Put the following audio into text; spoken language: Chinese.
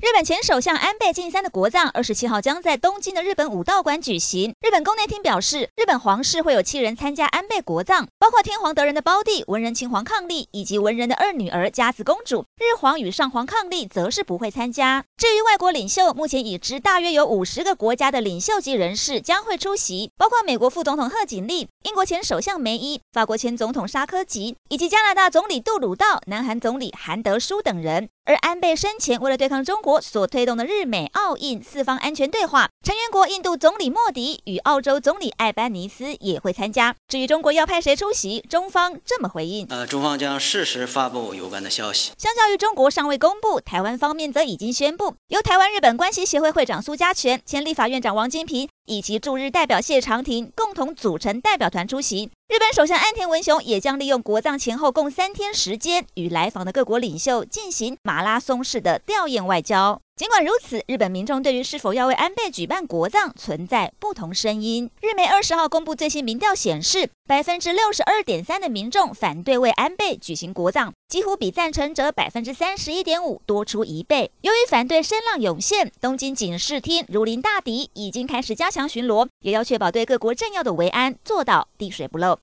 日本前首相安倍晋三的国葬二十七号将在东京的日本武道馆举行。日本宫内厅表示，日本皇室会有七人参加安倍国葬，包括天皇德仁的胞弟文仁亲王伉俪以及文仁的二女儿佳子公主。日皇与上皇伉俪则是不会参加。至于外国领袖，目前已知大约有五十个国家的领袖级人士将会出席，包括美国副总统贺锦丽、英国前首相梅伊、法国前总统沙科吉以及加拿大总理杜鲁道、南韩总理韩德书等人。而安倍生前为了对抗中国所推动的日美澳印四方安全对话，成员国印度总理莫迪与澳洲总理艾班尼斯也会参加。至于中国要派谁出席，中方这么回应：呃，中方将适时发布有关的消息。相较于中国尚未公布，台湾方面则已经宣布，由台湾日本关系协会会长苏家全、前立法院长王金平以及驻日代表谢长廷共同组成代表团出席。日本首相岸田文雄也将利用国葬前后共三天时间，与来访的各国领袖进行马拉松式的吊唁外交。尽管如此，日本民众对于是否要为安倍举办国葬存在不同声音。日媒二十号公布最新民调显示，百分之六十二点三的民众反对为安倍举行国葬，几乎比赞成者百分之三十一点五多出一倍。由于反对声浪涌现，东京警视厅如临大敌，已经开始加强巡逻，也要确保对各国政要的维安做到滴水不漏。